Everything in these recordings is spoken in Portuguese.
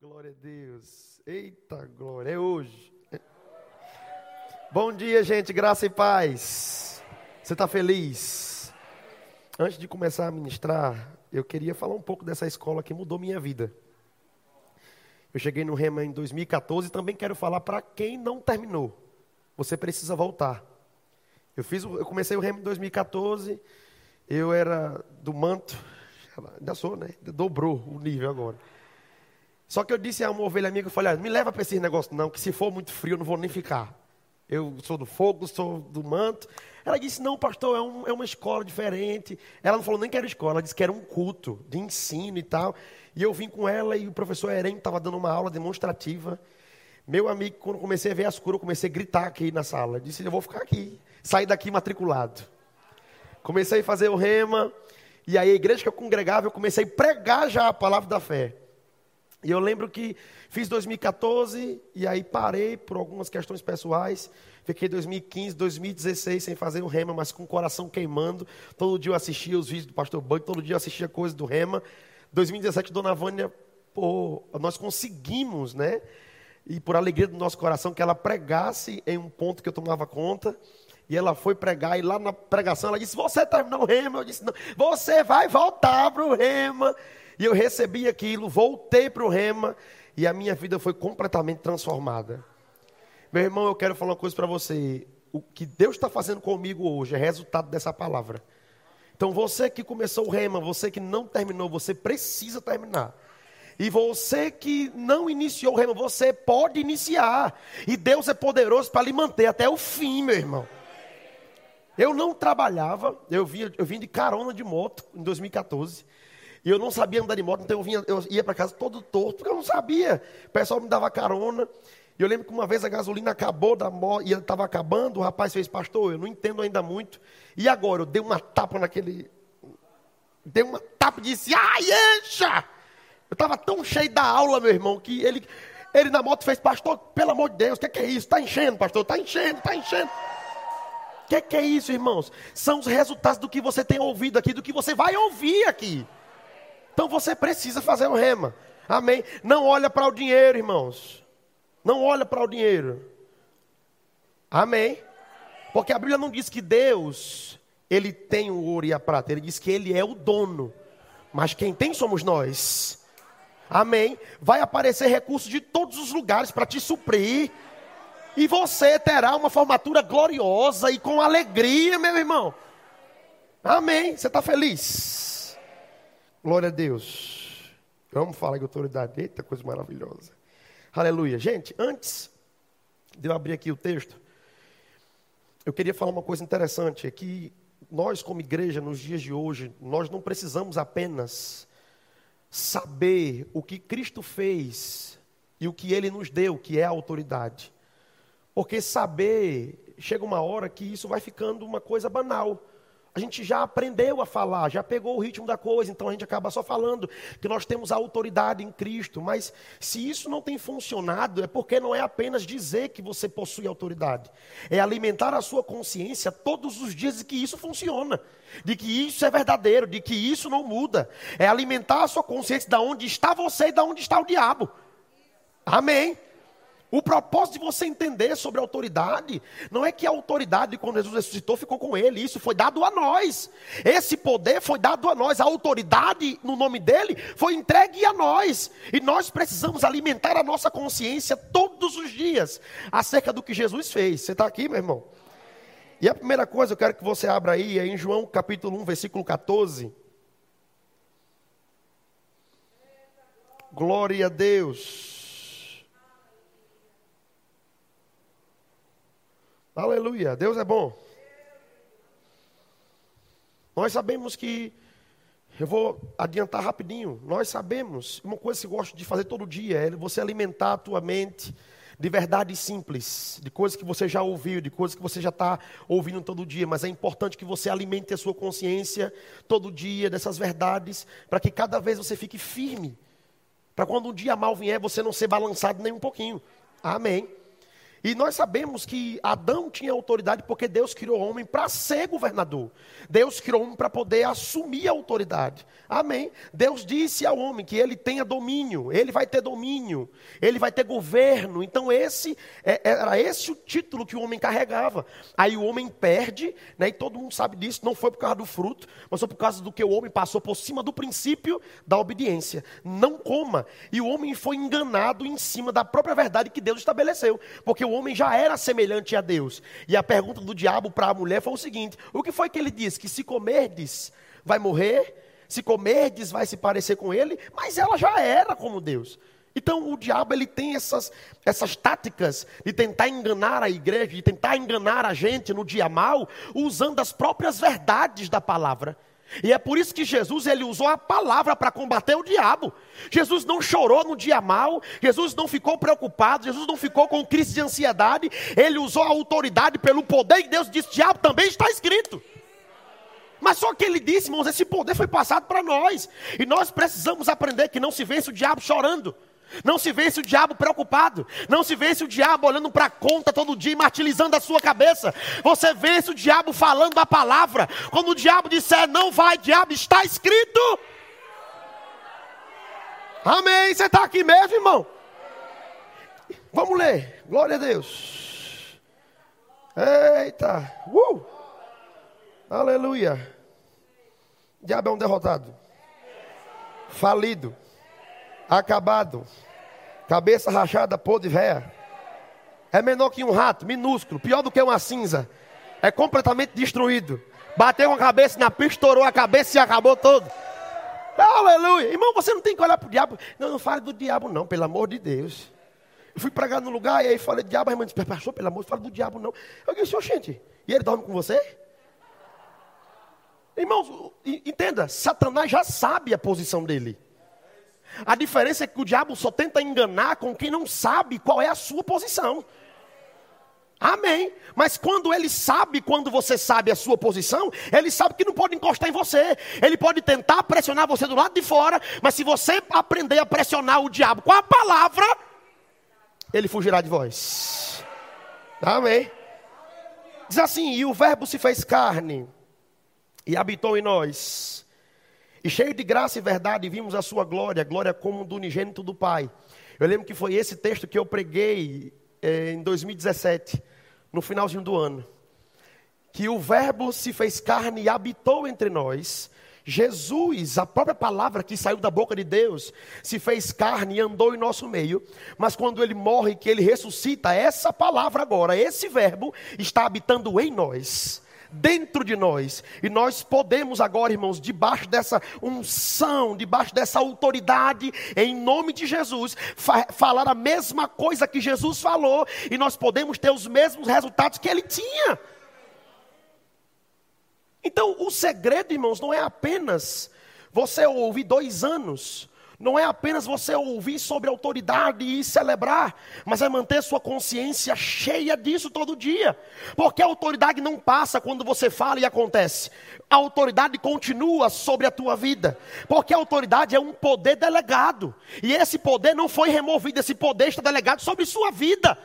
Glória a Deus. Eita glória, é hoje. Bom dia, gente, graça e paz. Você está feliz? Antes de começar a ministrar, eu queria falar um pouco dessa escola que mudou minha vida. Eu cheguei no Rema em 2014 e também quero falar para quem não terminou. Você precisa voltar. Eu fiz, eu comecei o Rema em 2014. Eu era do manto, ainda sou, né? Dobrou o nível agora. Só que eu disse a uma ovelha amiga, eu falei, ah, me leva para esse negócio não, que se for muito frio eu não vou nem ficar. Eu sou do fogo, sou do manto. Ela disse, não, pastor, é, um, é uma escola diferente. Ela não falou nem que era escola, ela disse que era um culto de ensino e tal. E eu vim com ela e o professor Eren estava dando uma aula demonstrativa. Meu amigo, quando comecei a ver as curas, eu comecei a gritar aqui na sala. Eu disse, eu vou ficar aqui. Saí daqui matriculado. Comecei a fazer o rema. E aí a igreja que eu congregava, eu comecei a pregar já a palavra da fé. E eu lembro que fiz 2014 e aí parei por algumas questões pessoais. Fiquei 2015, 2016 sem fazer o rema, mas com o coração queimando. Todo dia eu assistia os vídeos do pastor Bug, todo dia eu assistia coisas do rema. 2017, Dona Vânia, pô, nós conseguimos, né? E por alegria do nosso coração, que ela pregasse em um ponto que eu tomava conta. E ela foi pregar, e lá na pregação ela disse: Você terminou o rema? Eu disse: Não, você vai voltar para o rema. E eu recebi aquilo, voltei para o rema e a minha vida foi completamente transformada. Meu irmão, eu quero falar uma coisa para você. O que Deus está fazendo comigo hoje é resultado dessa palavra. Então você que começou o rema, você que não terminou, você precisa terminar. E você que não iniciou o rema, você pode iniciar. E Deus é poderoso para lhe manter até o fim, meu irmão. Eu não trabalhava, eu vim, eu vim de carona de moto em 2014. E eu não sabia andar de moto, então eu, vinha, eu ia para casa todo torto, porque eu não sabia. O pessoal me dava carona. E eu lembro que uma vez a gasolina acabou da moto, e estava acabando, o rapaz fez, pastor, eu não entendo ainda muito. E agora? Eu dei uma tapa naquele. Dei uma tapa e disse, ai, encha! Eu estava tão cheio da aula, meu irmão, que ele, ele na moto fez, pastor, pelo amor de Deus, o que, que, é isso? Está enchendo, pastor, está enchendo, está enchendo. O que, que é isso, irmãos? São os resultados do que você tem ouvido aqui, do que você vai ouvir aqui. Então você precisa fazer o rema. Amém? Não olha para o dinheiro, irmãos. Não olha para o dinheiro. Amém? Porque a Bíblia não diz que Deus, ele tem o ouro e a prata, ele diz que ele é o dono. Mas quem tem somos nós. Amém? Vai aparecer recursos de todos os lugares para te suprir. E você terá uma formatura gloriosa e com alegria, meu irmão. Amém? Você está feliz? Glória a Deus. Vamos falar de autoridade. Eita, coisa maravilhosa. Aleluia. Gente, antes de eu abrir aqui o texto, eu queria falar uma coisa interessante. É que nós, como igreja, nos dias de hoje, nós não precisamos apenas saber o que Cristo fez e o que Ele nos deu, que é a autoridade. Porque saber, chega uma hora que isso vai ficando uma coisa banal a gente já aprendeu a falar, já pegou o ritmo da coisa, então a gente acaba só falando que nós temos a autoridade em Cristo. Mas se isso não tem funcionado, é porque não é apenas dizer que você possui autoridade, é alimentar a sua consciência todos os dias de que isso funciona, de que isso é verdadeiro, de que isso não muda. É alimentar a sua consciência de onde está você e de onde está o diabo. Amém. O propósito de você entender sobre a autoridade não é que a autoridade, quando Jesus ressuscitou, ficou com ele. Isso foi dado a nós. Esse poder foi dado a nós. A autoridade, no nome dele, foi entregue a nós. E nós precisamos alimentar a nossa consciência todos os dias acerca do que Jesus fez. Você está aqui, meu irmão? E a primeira coisa eu quero que você abra aí é em João capítulo 1, versículo 14. Glória a Deus. Aleluia, Deus é bom. Nós sabemos que, eu vou adiantar rapidinho, nós sabemos, uma coisa que eu gosto de fazer todo dia é você alimentar a tua mente de verdades simples, de coisas que você já ouviu, de coisas que você já está ouvindo todo dia, mas é importante que você alimente a sua consciência todo dia dessas verdades, para que cada vez você fique firme, para quando um dia mal vier, você não ser balançado nem um pouquinho. Amém. E nós sabemos que Adão tinha autoridade porque Deus criou o homem para ser governador. Deus criou o homem para poder assumir a autoridade. Amém. Deus disse ao homem que ele tenha domínio, ele vai ter domínio, ele vai ter governo. Então esse é, era esse o título que o homem carregava. Aí o homem perde, né, e todo mundo sabe disso, não foi por causa do fruto, mas foi por causa do que o homem passou por cima do princípio da obediência. Não coma. E o homem foi enganado em cima da própria verdade que Deus estabeleceu, porque o homem já era semelhante a Deus. E a pergunta do diabo para a mulher foi o seguinte: o que foi que ele disse? Que se comerdes, vai morrer, se comerdes, vai se parecer com ele, mas ela já era como Deus. Então o diabo ele tem essas, essas táticas de tentar enganar a igreja, de tentar enganar a gente no dia mal, usando as próprias verdades da palavra. E é por isso que Jesus ele usou a palavra para combater o diabo. Jesus não chorou no dia mal, Jesus não ficou preocupado, Jesus não ficou com crise de ansiedade, ele usou a autoridade pelo poder e Deus disse: "Diabo também está escrito". Mas só que ele disse, irmãos, esse poder foi passado para nós. E nós precisamos aprender que não se vence o diabo chorando. Não se vence o diabo preocupado. Não se vence o diabo olhando para a conta todo dia e martirizando a sua cabeça. Você vence o diabo falando a palavra. Quando o diabo disser não vai, diabo, está escrito. Amém. Você está aqui mesmo, irmão? Vamos ler. Glória a Deus. Eita. Uh. Aleluia. O diabo é um derrotado. Falido acabado, cabeça rachada, podre véia. É menor que um rato, minúsculo, pior do que uma cinza. É completamente destruído. Bateu a cabeça na pista, estourou a cabeça e acabou todo. Aleluia. Irmão, você não tem que olhar para o diabo. Não, não fale do diabo, não, pelo amor de Deus. Eu fui pregar no lugar e aí falei, diabo, a irmã disse, pastor, pelo amor, fala do diabo, não. Eu disse, gente, e ele dorme com você? Irmãos, entenda, Satanás já sabe a posição dele. A diferença é que o diabo só tenta enganar com quem não sabe qual é a sua posição. Amém. Mas quando ele sabe, quando você sabe a sua posição, ele sabe que não pode encostar em você. Ele pode tentar pressionar você do lado de fora, mas se você aprender a pressionar o diabo com a palavra, ele fugirá de vós. Amém. Diz assim: e o Verbo se fez carne e habitou em nós e cheio de graça e verdade, vimos a sua glória, glória como do unigênito do Pai. Eu lembro que foi esse texto que eu preguei eh, em 2017, no finalzinho do ano. Que o Verbo se fez carne e habitou entre nós. Jesus, a própria palavra que saiu da boca de Deus, se fez carne e andou em nosso meio. Mas quando ele morre, que ele ressuscita, essa palavra agora, esse Verbo, está habitando em nós dentro de nós. E nós podemos agora, irmãos, debaixo dessa unção, debaixo dessa autoridade, em nome de Jesus, fa falar a mesma coisa que Jesus falou, e nós podemos ter os mesmos resultados que ele tinha. Então, o segredo, irmãos, não é apenas você ouvir dois anos não é apenas você ouvir sobre autoridade e celebrar, mas é manter sua consciência cheia disso todo dia. Porque a autoridade não passa quando você fala e acontece. A autoridade continua sobre a tua vida. Porque a autoridade é um poder delegado. E esse poder não foi removido, esse poder está delegado sobre sua vida.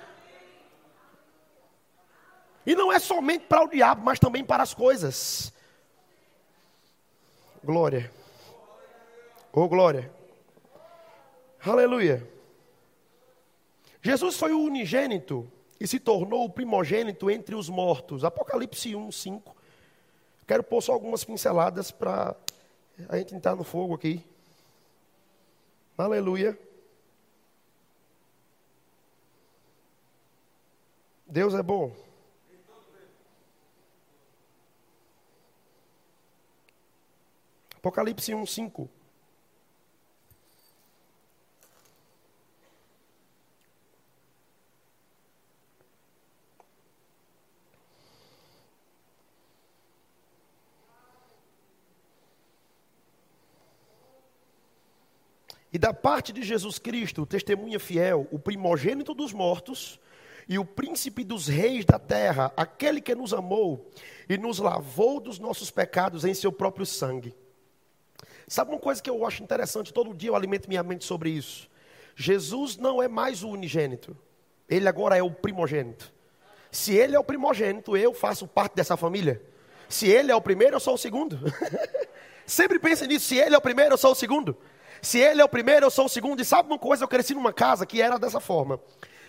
E não é somente para o diabo, mas também para as coisas. Glória. Oh, glória. Aleluia. Jesus foi o unigênito e se tornou o primogênito entre os mortos. Apocalipse 1, 5. Quero pôr só algumas pinceladas para a gente entrar no fogo aqui. Aleluia. Deus é bom. Apocalipse 1, 5. E da parte de Jesus Cristo, testemunha fiel, o primogênito dos mortos e o príncipe dos reis da terra, aquele que nos amou e nos lavou dos nossos pecados em seu próprio sangue. Sabe uma coisa que eu acho interessante? Todo dia eu alimento minha mente sobre isso. Jesus não é mais o unigênito. Ele agora é o primogênito. Se ele é o primogênito, eu faço parte dessa família. Se ele é o primeiro, eu sou o segundo. Sempre pense nisso. Se ele é o primeiro, eu sou o segundo. Se ele é o primeiro, eu sou o segundo. E sabe uma coisa? Eu cresci numa casa que era dessa forma.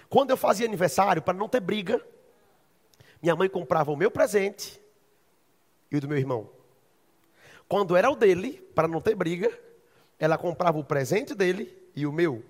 Quando eu fazia aniversário, para não ter briga, minha mãe comprava o meu presente e o do meu irmão. Quando era o dele, para não ter briga, ela comprava o presente dele e o meu.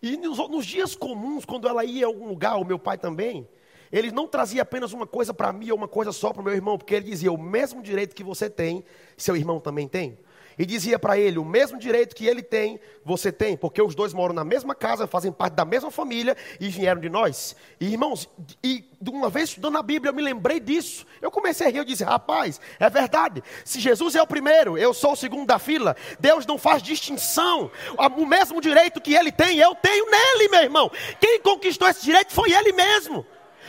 E nos, nos dias comuns, quando ela ia a algum lugar, o meu pai também, ele não trazia apenas uma coisa para mim ou uma coisa só para o meu irmão, porque ele dizia: o mesmo direito que você tem, seu irmão também tem e dizia para ele: o mesmo direito que ele tem, você tem, porque os dois moram na mesma casa, fazem parte da mesma família e vieram de nós. E irmãos, e uma vez estudando a Bíblia, eu me lembrei disso. Eu comecei a rir, eu disse: rapaz, é verdade. Se Jesus é o primeiro, eu sou o segundo da fila. Deus não faz distinção. O mesmo direito que ele tem, eu tenho nele, meu irmão. Quem conquistou esse direito foi ele mesmo.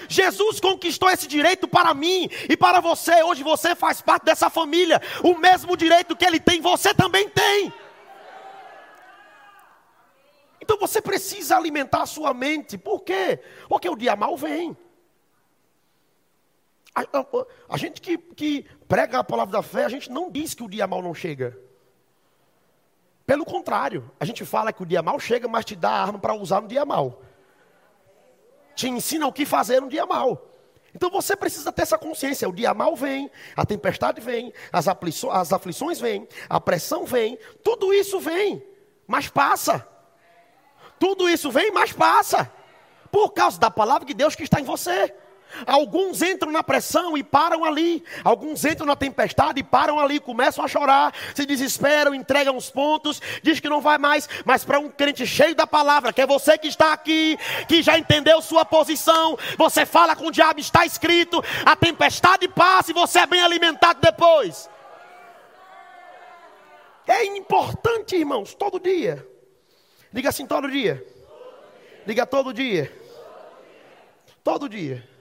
Jesus conquistou esse direito para mim e para você. Hoje você faz parte dessa família. O mesmo direito que ele tem, você também tem. Então você precisa alimentar a sua mente. Por quê? Porque o dia mal vem. A, a, a gente que, que prega a palavra da fé, a gente não diz que o dia mal não chega. Pelo contrário, a gente fala que o dia mal chega, mas te dá a arma para usar no dia mal te ensina o que fazer no dia mal. Então você precisa ter essa consciência. O dia mal vem, a tempestade vem, as, aflições, as aflições vêm, a pressão vem, tudo isso vem, mas passa. Tudo isso vem, mas passa. Por causa da palavra de Deus que está em você. Alguns entram na pressão e param ali. Alguns entram na tempestade e param ali, começam a chorar, se desesperam, entregam os pontos, diz que não vai mais. Mas para um crente cheio da palavra, que é você que está aqui, que já entendeu sua posição, você fala com o diabo, está escrito, a tempestade passa e você é bem alimentado depois. É importante, irmãos, todo dia. Diga assim todo dia. Diga todo dia. Todo dia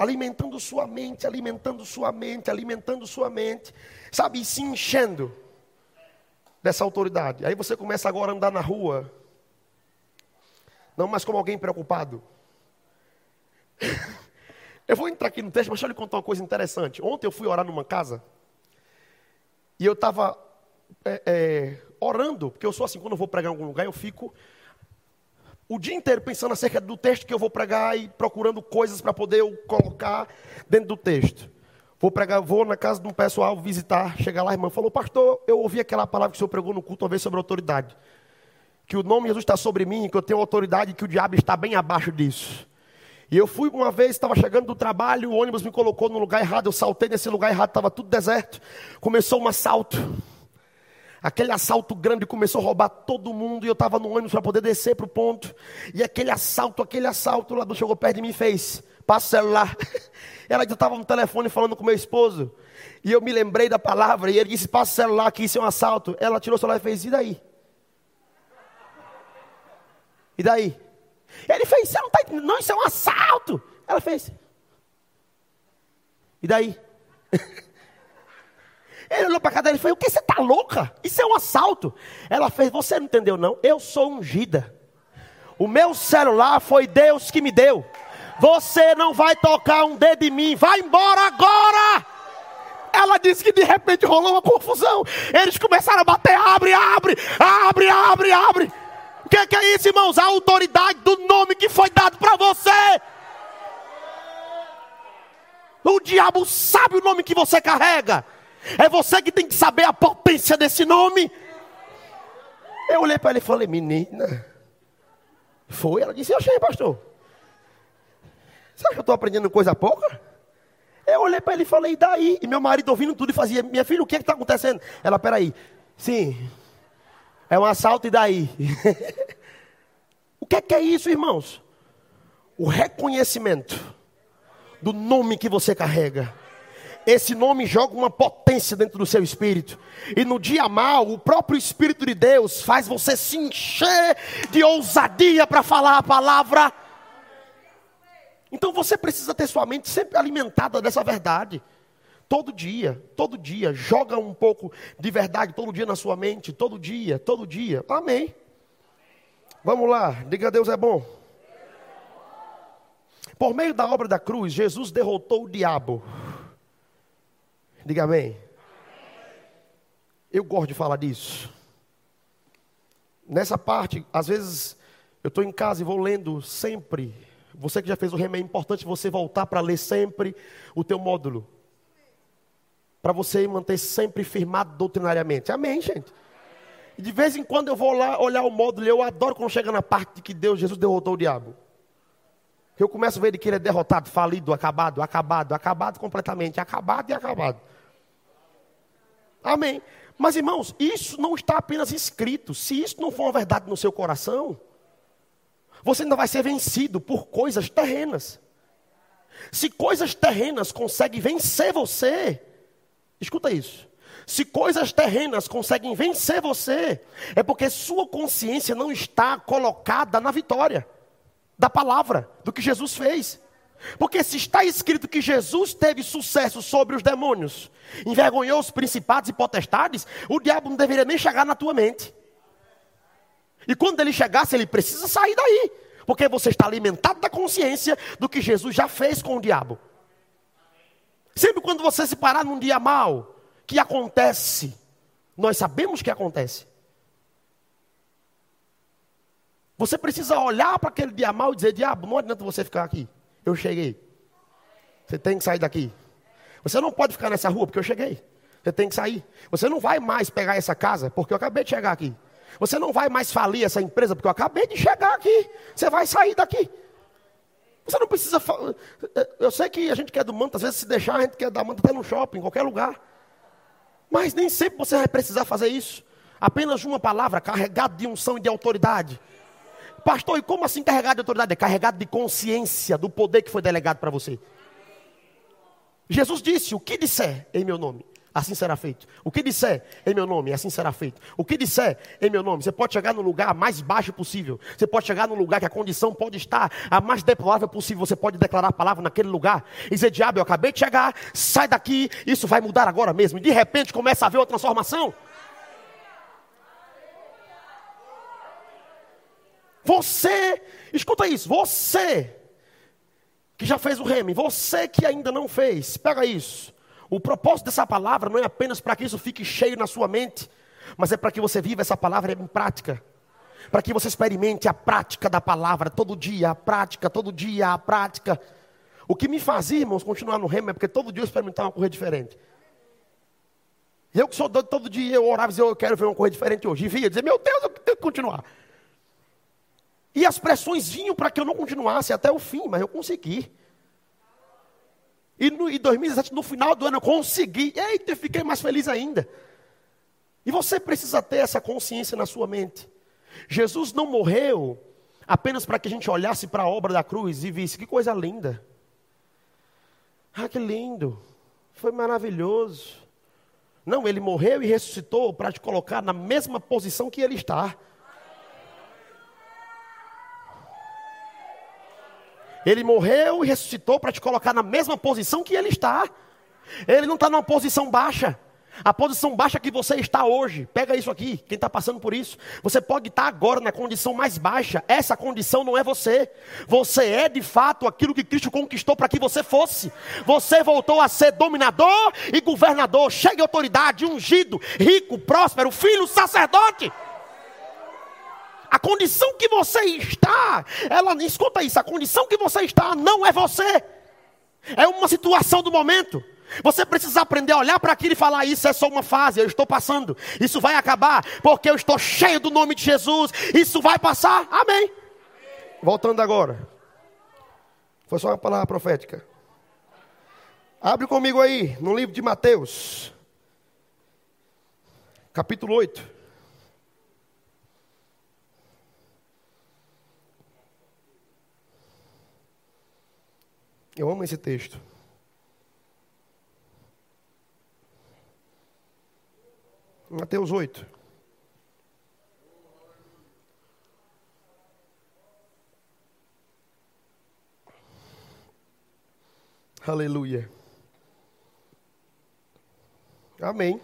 alimentando sua mente, alimentando sua mente, alimentando sua mente, sabe, e se enchendo dessa autoridade. Aí você começa agora a andar na rua, não mais como alguém preocupado. Eu vou entrar aqui no texto, mas deixa eu lhe contar uma coisa interessante. Ontem eu fui orar numa casa e eu estava é, é, orando, porque eu sou assim, quando eu vou pregar em algum lugar, eu fico o dia inteiro pensando acerca do texto que eu vou pregar e procurando coisas para poder eu colocar dentro do texto. Vou pregar, vou na casa de um pessoal visitar, chegar lá, a irmã falou, pastor, eu ouvi aquela palavra que o senhor pregou no culto uma vez sobre autoridade. Que o nome de Jesus está sobre mim, que eu tenho autoridade e que o diabo está bem abaixo disso. E eu fui uma vez, estava chegando do trabalho, o ônibus me colocou no lugar errado, eu saltei nesse lugar errado, estava tudo deserto. Começou um assalto. Aquele assalto grande começou a roubar todo mundo e eu estava no ônibus para poder descer para o ponto. E aquele assalto, aquele assalto, o ladrão chegou perto de mim e fez: passa o celular. Ela já estava no telefone falando com meu esposo. E eu me lembrei da palavra e ele disse: passa o celular que isso é um assalto. Ela tirou o celular e fez: e daí? E daí? Ele fez: você não está entendendo? Não, isso é um assalto. Ela fez: e daí? Ele olhou para a cadeira e falou: O que você está louca? Isso é um assalto. Ela fez: Você não entendeu, não? Eu sou ungida. O meu celular foi Deus que me deu. Você não vai tocar um dedo em mim. Vai embora agora. Ela disse que de repente rolou uma confusão. Eles começaram a bater: abre, abre, abre, abre, abre. O que, que é isso, irmãos? A autoridade do nome que foi dado para você. O diabo sabe o nome que você carrega. É você que tem que saber a potência desse nome. Eu olhei para ele e falei, menina. Foi? Ela disse, eu achei, pastor. Você que eu estou aprendendo coisa pouca? Eu olhei para ele e falei, e daí? E meu marido ouvindo tudo e fazia, minha filha, o que é está acontecendo? Ela, peraí. Sim, é um assalto e daí? o que é, que é isso, irmãos? O reconhecimento do nome que você carrega esse nome joga uma potência dentro do seu espírito. E no dia mal, o próprio Espírito de Deus faz você se encher de ousadia para falar a palavra. Então você precisa ter sua mente sempre alimentada dessa verdade. Todo dia, todo dia, joga um pouco de verdade todo dia na sua mente, todo dia, todo dia. Amém. Vamos lá, diga Deus é bom. Por meio da obra da cruz, Jesus derrotou o diabo. Diga amém. Eu gosto de falar disso. Nessa parte, às vezes, eu estou em casa e vou lendo sempre. Você que já fez o remo, é importante você voltar para ler sempre o teu módulo. Para você manter sempre firmado doutrinariamente. Amém, gente? E de vez em quando eu vou lá olhar o módulo eu adoro quando chega na parte de que Deus, Jesus derrotou o diabo. Eu começo a ver que ele é derrotado, falido, acabado, acabado, acabado completamente, acabado e acabado. Amém. Mas irmãos, isso não está apenas escrito. Se isso não for uma verdade no seu coração, você ainda vai ser vencido por coisas terrenas. Se coisas terrenas conseguem vencer você, escuta isso. Se coisas terrenas conseguem vencer você, é porque sua consciência não está colocada na vitória da palavra, do que Jesus fez. Porque se está escrito que Jesus teve sucesso sobre os demônios, envergonhou os principados e potestades, o diabo não deveria nem chegar na tua mente. E quando ele chegasse, ele precisa sair daí. Porque você está alimentado da consciência do que Jesus já fez com o diabo. Sempre quando você se parar num dia mal, que acontece, nós sabemos que acontece. Você precisa olhar para aquele dia mal e dizer: Diabo, não adianta você ficar aqui. Eu cheguei. Você tem que sair daqui. Você não pode ficar nessa rua porque eu cheguei. Você tem que sair. Você não vai mais pegar essa casa porque eu acabei de chegar aqui. Você não vai mais falir essa empresa porque eu acabei de chegar aqui. Você vai sair daqui. Você não precisa. Eu sei que a gente quer do manto, às vezes se deixar, a gente quer dar manto até no shopping, em qualquer lugar. Mas nem sempre você vai precisar fazer isso. Apenas uma palavra carregada de unção e de autoridade. Pastor, e como assim carregado de autoridade? É carregado de consciência do poder que foi delegado para você. Jesus disse: O que disser em meu nome, assim será feito. O que disser em meu nome, assim será feito. O que disser em meu nome, você pode chegar no lugar mais baixo possível. Você pode chegar no lugar que a condição pode estar a mais deplorável possível. Você pode declarar a palavra naquele lugar e dizer: Diabo, eu acabei de chegar, sai daqui, isso vai mudar agora mesmo. E de repente começa a haver uma transformação. Você, escuta isso, você que já fez o reme, você que ainda não fez, pega isso. O propósito dessa palavra não é apenas para que isso fique cheio na sua mente, mas é para que você viva essa palavra em prática. Para que você experimente a prática da palavra todo dia, a prática, todo dia, a prática. O que me fazia, irmãos, continuar no remo é porque todo dia eu experimentava uma coisa diferente. Eu que sou doido, todo dia eu orava e dizia, eu quero ver uma coisa diferente hoje. E via, dizer, meu Deus, eu tenho que continuar. E as pressões vinham para que eu não continuasse até o fim, mas eu consegui. E no, em 2017, no final do ano, eu consegui. Eita, eu fiquei mais feliz ainda. E você precisa ter essa consciência na sua mente. Jesus não morreu apenas para que a gente olhasse para a obra da cruz e visse que coisa linda. Ah, que lindo. Foi maravilhoso. Não, ele morreu e ressuscitou para te colocar na mesma posição que ele está. Ele morreu e ressuscitou para te colocar na mesma posição que ele está. Ele não está numa posição baixa. A posição baixa que você está hoje, pega isso aqui, quem está passando por isso. Você pode estar agora na condição mais baixa. Essa condição não é você. Você é de fato aquilo que Cristo conquistou para que você fosse. Você voltou a ser dominador e governador, cheio de autoridade, ungido, rico, próspero, filho, sacerdote. A condição que você está, ela escuta isso, a condição que você está não é você. É uma situação do momento. Você precisa aprender a olhar para aquilo e falar: Isso é só uma fase, eu estou passando. Isso vai acabar, porque eu estou cheio do nome de Jesus. Isso vai passar. Amém. Voltando agora. Foi só uma palavra profética. Abre comigo aí, no livro de Mateus, capítulo 8. Eu amo esse texto. Mateus 8. Aleluia. Amém.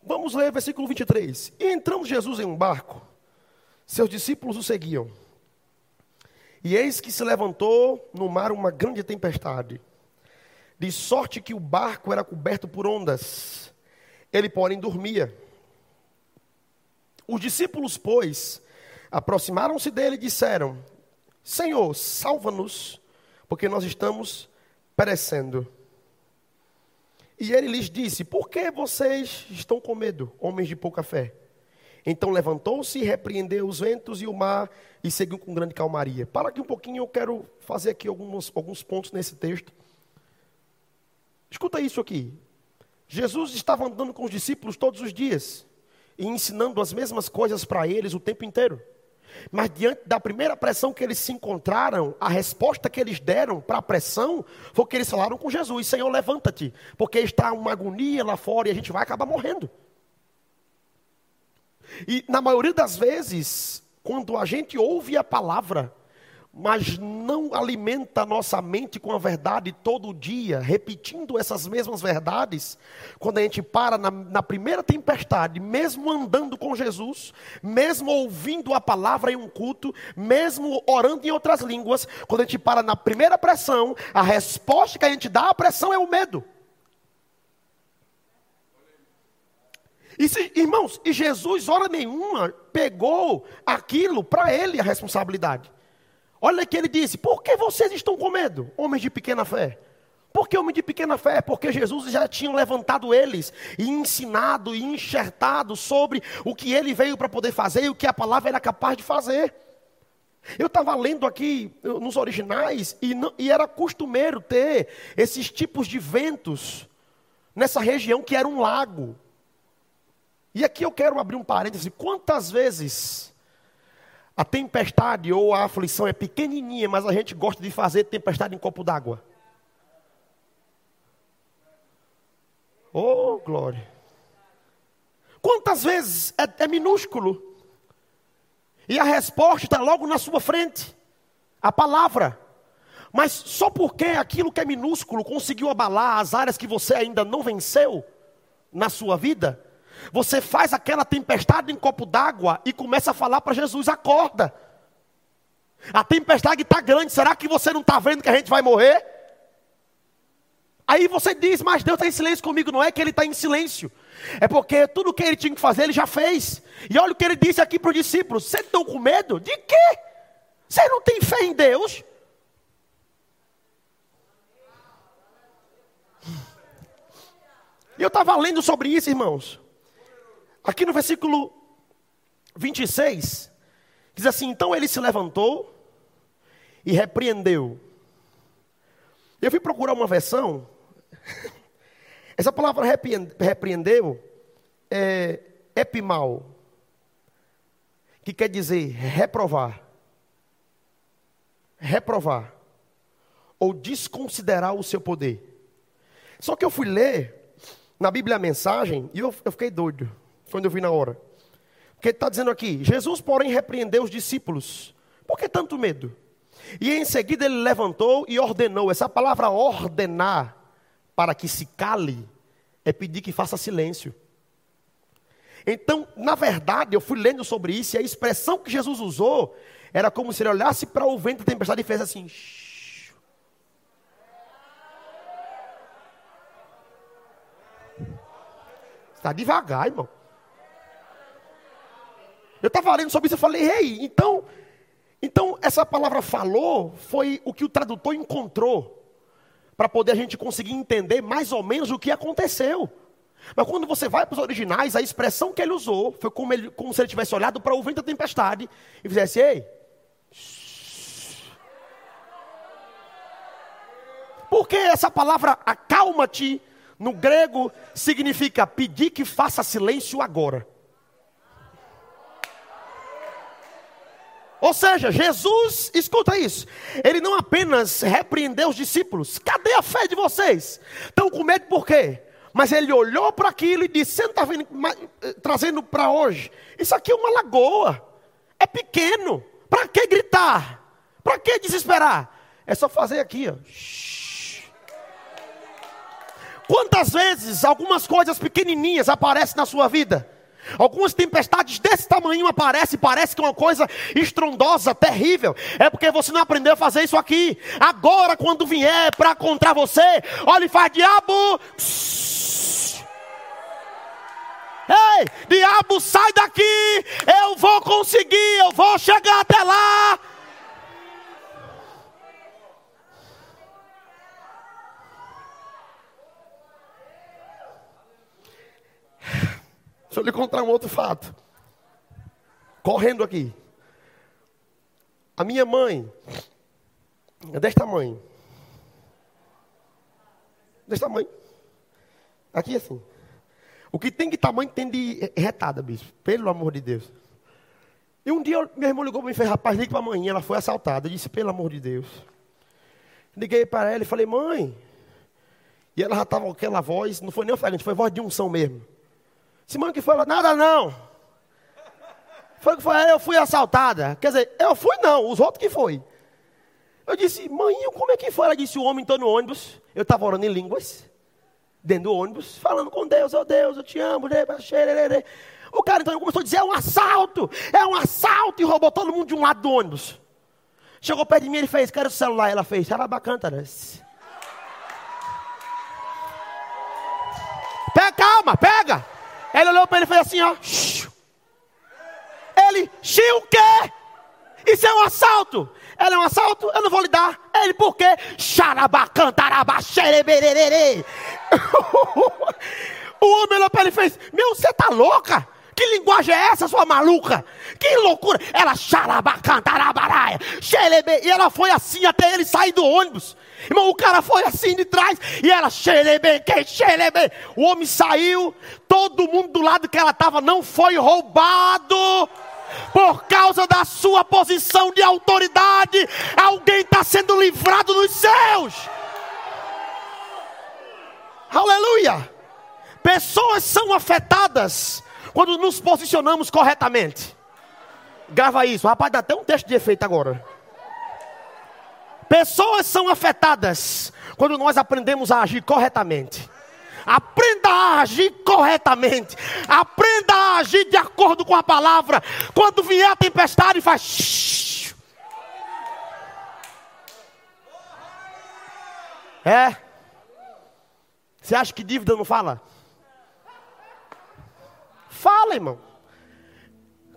Vamos ler versículo 23. E entrando Jesus em um barco Seus discípulos o seguiam. E eis que se levantou no mar uma grande tempestade, de sorte que o barco era coberto por ondas. Ele, porém, dormia. Os discípulos, pois, aproximaram-se dele e disseram: Senhor, salva-nos, porque nós estamos perecendo. E ele lhes disse: Por que vocês estão com medo, homens de pouca fé? Então levantou-se repreendeu os ventos e o mar e seguiu com grande calmaria. Para aqui um pouquinho, eu quero fazer aqui alguns, alguns pontos nesse texto. Escuta isso aqui. Jesus estava andando com os discípulos todos os dias e ensinando as mesmas coisas para eles o tempo inteiro. Mas diante da primeira pressão que eles se encontraram, a resposta que eles deram para a pressão foi que eles falaram com Jesus: Senhor, levanta-te, porque está uma agonia lá fora e a gente vai acabar morrendo. E na maioria das vezes, quando a gente ouve a palavra, mas não alimenta a nossa mente com a verdade todo dia, repetindo essas mesmas verdades, quando a gente para na, na, primeira tempestade, mesmo andando com Jesus, mesmo ouvindo a palavra em um culto, mesmo orando em outras línguas, quando a gente para na primeira pressão, a resposta que a gente dá à pressão é o medo. E se, irmãos, e Jesus, hora nenhuma, pegou aquilo para ele a responsabilidade. Olha que ele disse: Por que vocês estão com medo, homens de pequena fé? Por que homem de pequena fé? Porque Jesus já tinha levantado eles e ensinado e enxertado sobre o que ele veio para poder fazer e o que a palavra era capaz de fazer. Eu estava lendo aqui nos originais e, não, e era costumeiro ter esses tipos de ventos nessa região que era um lago. E aqui eu quero abrir um parêntese: quantas vezes a tempestade ou a aflição é pequenininha, mas a gente gosta de fazer tempestade em copo d'água? Oh, glória! Quantas vezes é, é minúsculo e a resposta está logo na sua frente a palavra. Mas só porque aquilo que é minúsculo conseguiu abalar as áreas que você ainda não venceu na sua vida, você faz aquela tempestade em copo d'água e começa a falar para Jesus: acorda. A tempestade está grande, será que você não está vendo que a gente vai morrer? Aí você diz, mas Deus está em silêncio comigo, não é que ele está em silêncio, é porque tudo o que ele tinha que fazer ele já fez. E olha o que ele disse aqui para os discípulos: vocês estão com medo? De quê? Você não tem fé em Deus? E eu estava lendo sobre isso, irmãos. Aqui no versículo 26, diz assim: Então ele se levantou e repreendeu. Eu fui procurar uma versão. Essa palavra repreendeu é epimal, que quer dizer reprovar, reprovar, ou desconsiderar o seu poder. Só que eu fui ler na Bíblia a mensagem e eu, eu fiquei doido quando eu vi na hora. Porque está dizendo aqui: Jesus, porém, repreendeu os discípulos. Por que tanto medo? E em seguida ele levantou e ordenou. Essa palavra ordenar, para que se cale, é pedir que faça silêncio. Então, na verdade, eu fui lendo sobre isso e a expressão que Jesus usou era como se ele olhasse para o vento da tempestade e fez assim. Está devagar, irmão. Eu estava lendo sobre isso e falei, ei, então, então essa palavra falou foi o que o tradutor encontrou para poder a gente conseguir entender mais ou menos o que aconteceu. Mas quando você vai para os originais, a expressão que ele usou foi como, ele, como se ele tivesse olhado para o vento da tempestade e fizesse, ei. Porque essa palavra acalma-te no grego significa pedir que faça silêncio agora. Ou seja, Jesus, escuta isso, ele não apenas repreendeu os discípulos, cadê a fé de vocês? Estão com medo por quê? Mas ele olhou para aquilo e disse: Você não está eh, trazendo para hoje? Isso aqui é uma lagoa, é pequeno, para que gritar? Para que desesperar? É só fazer aqui, ó. Quantas vezes algumas coisas pequenininhas aparecem na sua vida? Algumas tempestades desse tamanho aparecem, parece que é uma coisa estrondosa, terrível. É porque você não aprendeu a fazer isso aqui. Agora, quando vier para contra você, olha e faz diabo. Ei, diabo, sai daqui! Eu vou conseguir, eu vou chegar até lá. Deixa eu lhe contar um outro fato. Correndo aqui. A minha mãe é tamanho. Desse tamanho. Aqui assim. O que tem de tamanho tem de retada, bicho. Pelo amor de Deus. E um dia meu irmão ligou para mim e fez, rapaz, ligue para a mãe. Ela foi assaltada. Eu disse, pelo amor de Deus. Liguei para ela e falei, mãe. E ela já estava com aquela voz, não foi nem ofegante, foi voz de unção mesmo. Simão que foi? Ela, nada não. Foi que foi, eu fui assaltada. Quer dizer, eu fui não, os outros que foi. Eu disse, mãe, como é que foi? Ela disse, o homem está no ônibus. Eu estava orando em línguas, dentro do ônibus, falando com Deus, oh Deus, eu te amo. O cara então começou a dizer, é um assalto, é um assalto, e roubou todo mundo de um lado do ônibus. Chegou perto de mim, ele fez, quero o celular. Ela fez, era bacana, né? Pega, calma, pega. Ele olhou para ele e fez assim, ó. Ele, xi o quê? Isso é um assalto. Ela é um assalto? Eu não vou lhe dar. Ele, por quê? Xerebererê. o homem olhou para ele e fez, meu, você tá louca? Que linguagem é essa, sua maluca? Que loucura! Ela xarabacantarabaraya, xerebe. E ela foi assim até ele sair do ônibus. Irmão, o cara foi assim de trás e ela xerebe, que xerebe. O homem saiu, todo mundo do lado que ela estava não foi roubado. Por causa da sua posição de autoridade, alguém está sendo livrado nos céus. Aleluia! Pessoas são afetadas quando nos posicionamos corretamente. Grava isso, rapaz, dá até um texto de efeito agora. Pessoas são afetadas quando nós aprendemos a agir corretamente. Aprenda a agir corretamente. Aprenda a agir de acordo com a palavra. Quando vier a tempestade, faz. É. Você acha que dívida não fala? Fala, irmão.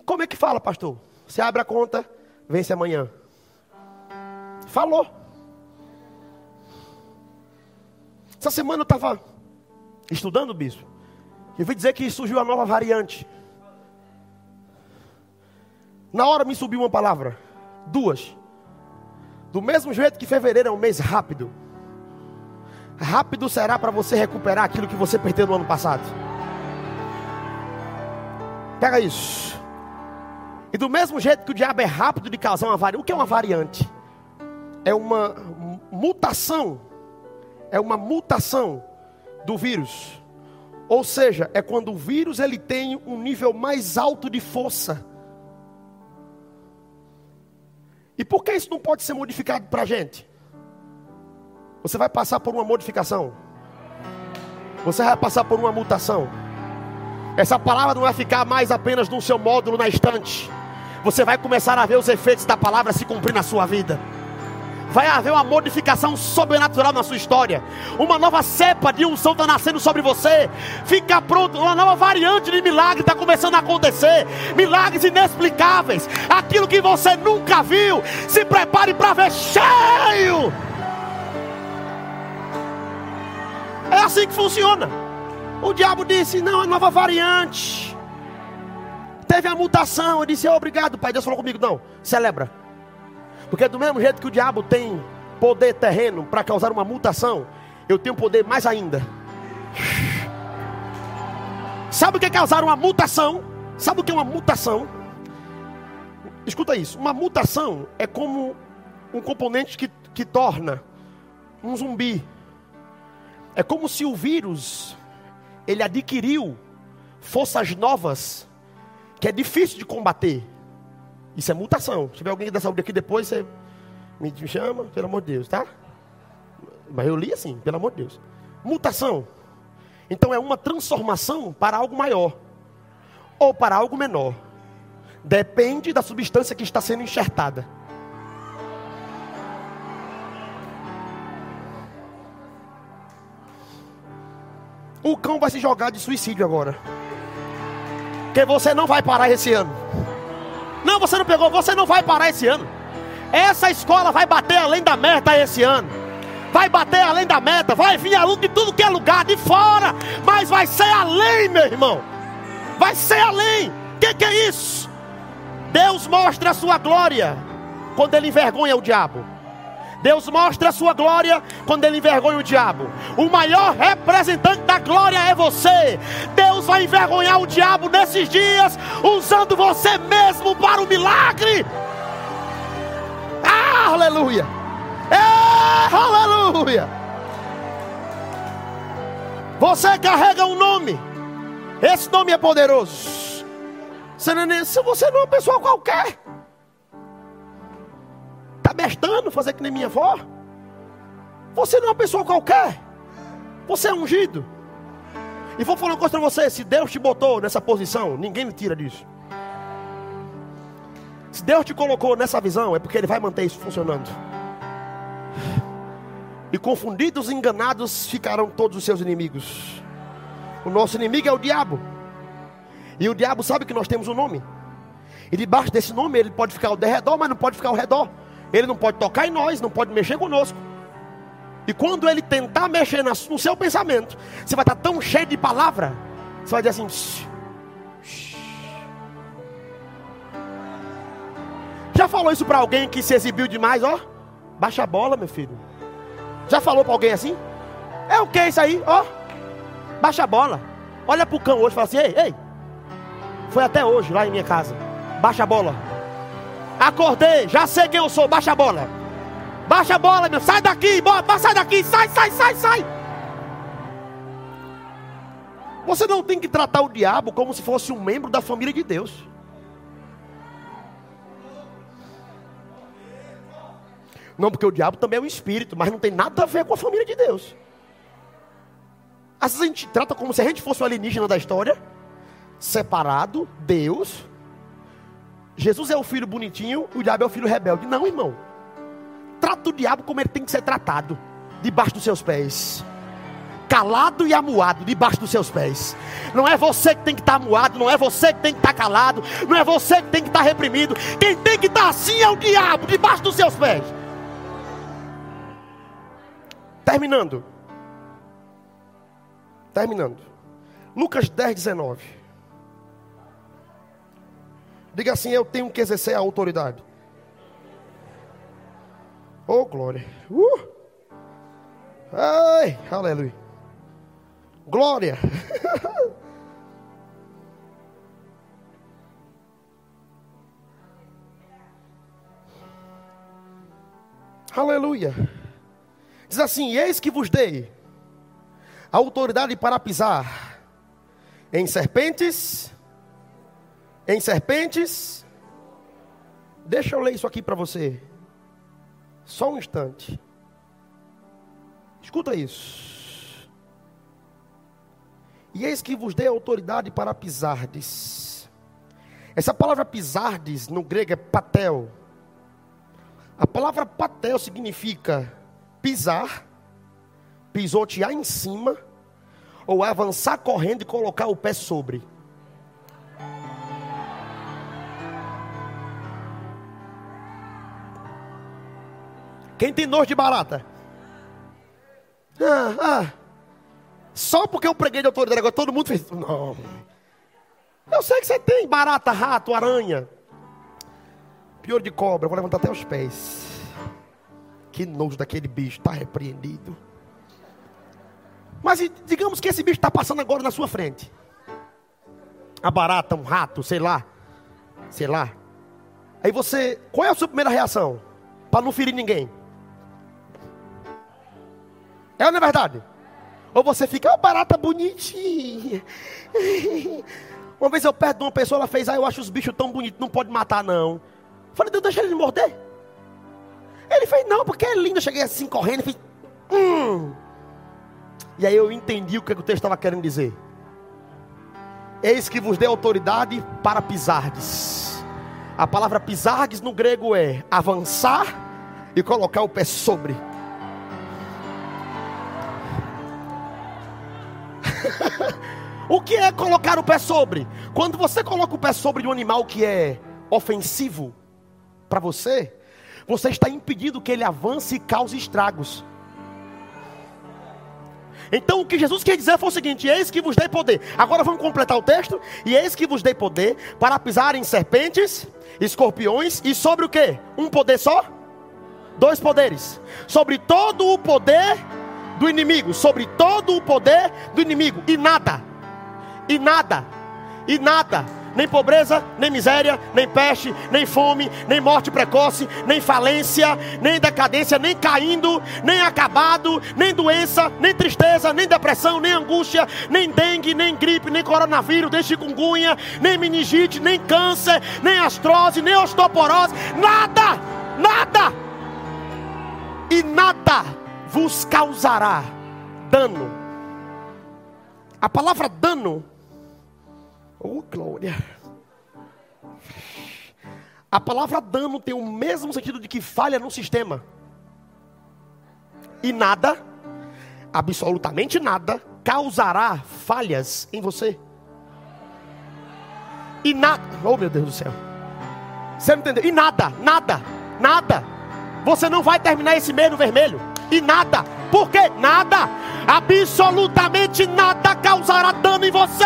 Como é que fala, pastor? Você abre a conta, vence amanhã. Falou. Essa semana eu estava estudando, bispo. E vi dizer que surgiu a nova variante. Na hora me subiu uma palavra. Duas. Do mesmo jeito que fevereiro é um mês rápido. Rápido será para você recuperar aquilo que você perdeu no ano passado. Pega isso. E do mesmo jeito que o diabo é rápido de causar uma variante. O que é uma variante? é uma mutação, é uma mutação do vírus. Ou seja, é quando o vírus ele tem um nível mais alto de força. E por que isso não pode ser modificado para a gente? Você vai passar por uma modificação. Você vai passar por uma mutação. Essa palavra não vai ficar mais apenas no seu módulo na estante. Você vai começar a ver os efeitos da palavra se cumprir na sua vida vai haver uma modificação sobrenatural na sua história. Uma nova cepa de unção está nascendo sobre você. Fica pronto, uma nova variante de milagre está começando a acontecer. Milagres inexplicáveis. Aquilo que você nunca viu. Se prepare para ver cheio. É assim que funciona. O diabo disse: não, é nova variante. Teve a mutação. Eu disse: obrigado, pai. Deus falou comigo: não, celebra. Porque do mesmo jeito que o diabo tem poder terreno para causar uma mutação, eu tenho poder mais ainda. Sabe o que é causar uma mutação? Sabe o que é uma mutação? Escuta isso: uma mutação é como um componente que, que torna um zumbi. É como se o vírus ele adquiriu forças novas que é difícil de combater. Isso é mutação. Se tiver alguém da saúde aqui depois, você me chama, pelo amor de Deus, tá? Mas eu li assim, pelo amor de Deus. Mutação. Então é uma transformação para algo maior. ou para algo menor. Depende da substância que está sendo enxertada. O cão vai se jogar de suicídio agora. Porque você não vai parar esse ano. Não, você não pegou, você não vai parar esse ano. Essa escola vai bater além da meta esse ano. Vai bater além da meta, vai vir aluno de tudo que é lugar, de fora, mas vai ser além, meu irmão. Vai ser além. O que, que é isso? Deus mostra a sua glória quando ele envergonha o diabo. Deus mostra a sua glória quando ele envergonha o diabo. O maior representante da glória é você. Deus vai envergonhar o diabo nesses dias, usando você mesmo para o milagre. Ah, aleluia! É, aleluia! Você carrega um nome. Esse nome é poderoso. Você é, você não é uma pessoa qualquer bestando, fazer que nem minha avó. Você não é uma pessoa qualquer. Você é ungido. E vou falar uma coisa para você: se Deus te botou nessa posição, ninguém me tira disso. Se Deus te colocou nessa visão, é porque Ele vai manter isso funcionando. E confundidos e enganados ficarão todos os seus inimigos. O nosso inimigo é o diabo. E o diabo sabe que nós temos um nome. E debaixo desse nome ele pode ficar ao derredor, mas não pode ficar ao redor. Ele não pode tocar em nós, não pode mexer conosco. E quando ele tentar mexer no seu pensamento, você vai estar tão cheio de palavra, você vai dizer assim. Já falou isso para alguém que se exibiu demais, ó? Baixa a bola, meu filho. Já falou para alguém assim? É o que isso aí, ó? Baixa a bola. Olha pro cão hoje e fala assim: ei, ei. Foi até hoje lá em minha casa. Baixa a bola. Acordei, já sei quem eu sou, baixa a bola. Baixa a bola, meu. Sai daqui, bora, sai daqui, sai, sai, sai, sai. Você não tem que tratar o diabo como se fosse um membro da família de Deus. Não, porque o diabo também é um espírito, mas não tem nada a ver com a família de Deus. Às vezes a gente trata como se a gente fosse o alienígena da história, separado, Deus, Jesus é o filho bonitinho, o diabo é o filho rebelde. Não, irmão. Trata o diabo como ele tem que ser tratado, debaixo dos seus pés. Calado e amuado debaixo dos seus pés. Não é você que tem que estar amuado, não é você que tem que estar calado, não é você que tem que estar reprimido. Quem tem que estar assim é o diabo, debaixo dos seus pés. Terminando. Terminando. Lucas 10, 19. Diga assim: Eu tenho que exercer a autoridade. Oh, glória. Uh! Ai, aleluia. Glória. aleluia. Diz assim: Eis que vos dei autoridade para pisar em serpentes em serpentes. Deixa eu ler isso aqui para você. Só um instante. Escuta isso. E eis que vos dei autoridade para pisardes. Essa palavra pisardes no grego é patel. A palavra patel significa pisar, pisotear em cima, ou avançar correndo e colocar o pé sobre. Quem tem nojo de barata? Ah, ah. Só porque eu preguei de autoridade agora todo mundo fez. Não. Eu sei que você tem barata, rato, aranha. Pior de cobra, vou levantar até os pés. Que nojo daquele bicho, está repreendido. Mas digamos que esse bicho está passando agora na sua frente. A barata, um rato, sei lá. Sei lá. Aí você, qual é a sua primeira reação? Para não ferir ninguém. É ou não é verdade? Ou você fica, oh, barata bonitinha. Uma vez eu perto de uma pessoa, ela fez, ah, eu acho os bichos tão bonitos, não pode matar não. falei, Deus, deixa ele morder. Ele fez, não, porque é lindo. Eu cheguei assim correndo e fiz, hum. E aí eu entendi o que o texto estava querendo dizer. Eis que vos dei autoridade para pisardes. A palavra pisardes no grego é avançar e colocar o pé sobre. o que é colocar o pé sobre? Quando você coloca o pé sobre um animal que é ofensivo para você, você está impedindo que ele avance e cause estragos. Então o que Jesus quer dizer foi o seguinte: eis que vos dei poder. Agora vamos completar o texto. E eis que vos dei poder para pisar em serpentes, escorpiões e sobre o que? Um poder só? Dois poderes. Sobre todo o poder do inimigo. Sobre todo o poder do inimigo. E nada. E nada. E nada nem pobreza, nem miséria, nem peste, nem fome, nem morte precoce, nem falência, nem decadência, nem caindo, nem acabado, nem doença, nem tristeza, nem depressão, nem angústia, nem dengue, nem gripe, nem coronavírus, nem chikungunya, nem meningite, nem câncer, nem astrose, nem osteoporose, nada, nada, e nada vos causará dano. A palavra dano Oh, glória. A palavra dano tem o mesmo sentido de que falha no sistema. E nada, absolutamente nada, causará falhas em você. E nada, oh meu Deus do céu. Você não entendeu? E nada, nada, nada. Você não vai terminar esse mês no vermelho. E nada. Por quê? Nada. Absolutamente nada causará dano em você.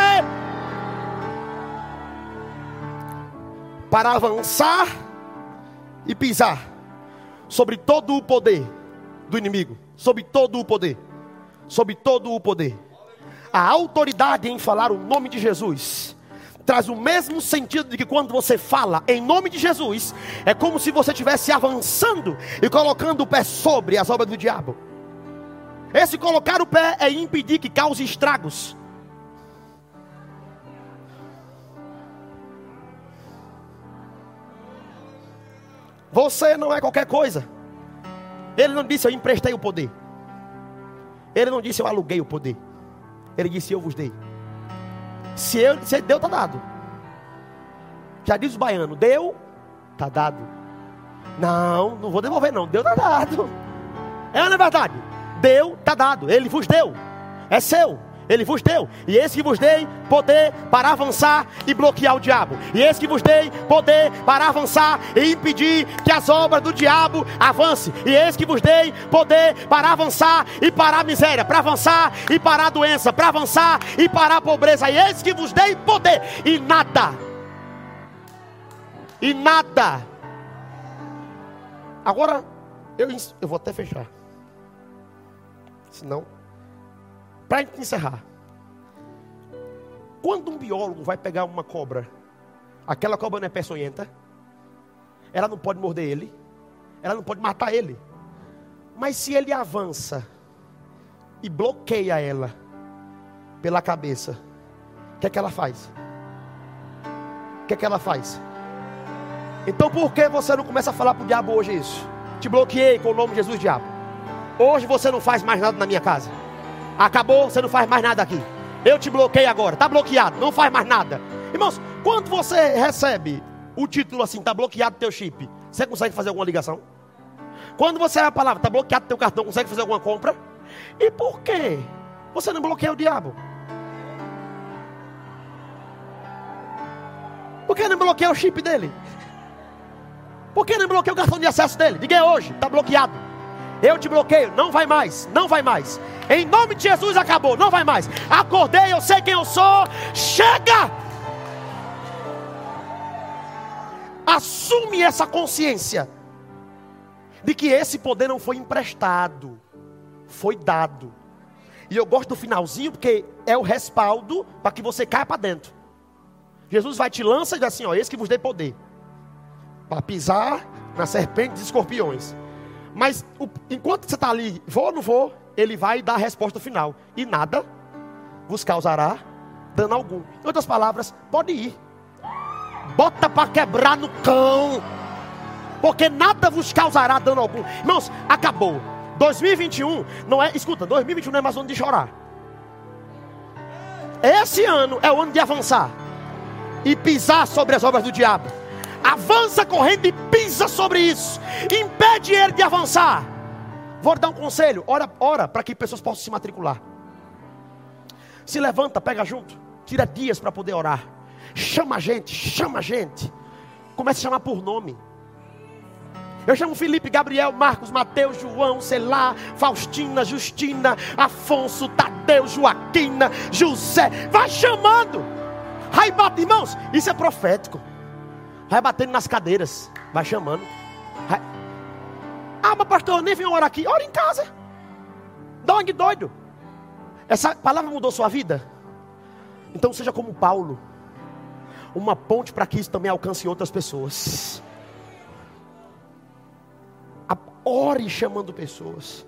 para avançar e pisar sobre todo o poder do inimigo, sobre todo o poder, sobre todo o poder. A autoridade em falar o nome de Jesus traz o mesmo sentido de que quando você fala em nome de Jesus, é como se você estivesse avançando e colocando o pé sobre as obras do diabo. Esse colocar o pé é impedir que cause estragos. Você não é qualquer coisa. Ele não disse eu emprestei o poder. Ele não disse eu aluguei o poder. Ele disse eu vos dei. Se, eu, se deu, está dado. Já diz o baiano: deu, está dado. Não, não vou devolver, não. Deu, está dado. É não é verdade? Deu, está dado. Ele vos deu. É seu. Ele vos deu, e esse que vos dei poder para avançar e bloquear o diabo, e esse que vos dei poder para avançar e impedir que as obras do diabo avancem, e esse que vos dei poder para avançar e parar a miséria, para avançar e parar a doença, para avançar e parar a pobreza, e esse que vos dei poder, e nada, e nada. Agora, eu, eu vou até fechar, senão para encerrar, quando um biólogo vai pegar uma cobra, aquela cobra não é peçonhenta, ela não pode morder ele, ela não pode matar ele. Mas se ele avança e bloqueia ela pela cabeça, o que é que ela faz? O que é que ela faz? Então por que você não começa a falar para o diabo hoje isso? Te bloqueei com o nome de Jesus, diabo. Hoje você não faz mais nada na minha casa. Acabou, você não faz mais nada aqui. Eu te bloqueei agora, está bloqueado, não faz mais nada. Irmãos, quando você recebe o título assim, está bloqueado teu chip, você consegue fazer alguma ligação? Quando você é a palavra, está bloqueado teu cartão, consegue fazer alguma compra? E por quê? Você não bloqueia o diabo? Por que não bloqueia o chip dele? Por que não bloqueia o cartão de acesso dele? Diga hoje, está bloqueado. Eu te bloqueio, não vai mais, não vai mais. Em nome de Jesus acabou, não vai mais. Acordei, eu sei quem eu sou. Chega! Assume essa consciência de que esse poder não foi emprestado, foi dado. E eu gosto do finalzinho porque é o respaldo para que você caia para dentro. Jesus vai te lançar e diz assim: ó, esse que vos dei poder para pisar nas serpentes e escorpiões. Mas o, enquanto você está ali, vou ou não vou, ele vai dar a resposta final. E nada vos causará dano algum. Em outras palavras, pode ir. Bota para quebrar no cão. Porque nada vos causará dano algum. Irmãos, acabou. 2021 não é, escuta, 2021 não é mais ano de chorar. Esse ano é o ano de avançar e pisar sobre as obras do diabo. Avança correndo e pisa sobre isso. Impede ele de avançar. Vou dar um conselho: ora, ora para que pessoas possam se matricular. Se levanta, pega junto, tira dias para poder orar. Chama a gente, chama a gente. Comece a chamar por nome. Eu chamo Felipe, Gabriel, Marcos, Mateus, João, sei lá, Faustina, Justina, Afonso, Tadeu, Joaquina, José. Vai chamando. Bate, irmãos. Isso é profético. Vai batendo nas cadeiras. Vai chamando. Vai. Ah, mas pastor, nem vim orar aqui. Ora em casa. Dong doido. Essa palavra mudou sua vida? Então seja como Paulo. Uma ponte para que isso também alcance outras pessoas. Ore chamando pessoas.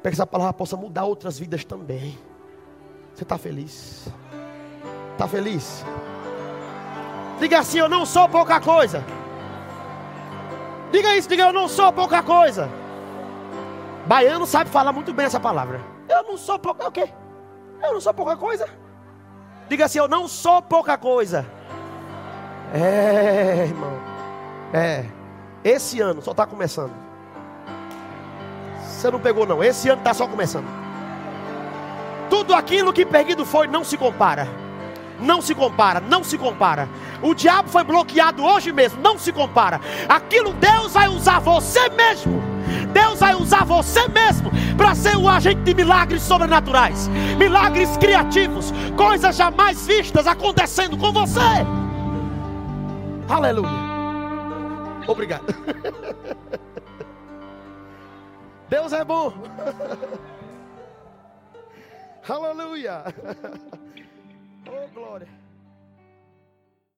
Para que essa palavra possa mudar outras vidas também. Você está feliz? Está feliz? Diga assim: Eu não sou pouca coisa. Diga isso, diga: Eu não sou pouca coisa. Baiano sabe falar muito bem essa palavra. Eu não sou pouca. O quê? Eu não sou pouca coisa. Diga assim: Eu não sou pouca coisa. É, irmão. É. Esse ano só está começando. Você não pegou, não. Esse ano está só começando. Tudo aquilo que perdido foi não se compara. Não se compara, não se compara. O diabo foi bloqueado hoje mesmo, não se compara. Aquilo Deus vai usar você mesmo. Deus vai usar você mesmo para ser o agente de milagres sobrenaturais, milagres criativos, coisas jamais vistas acontecendo com você. Aleluia. Obrigado. Deus é bom. Aleluia. Oh, glória.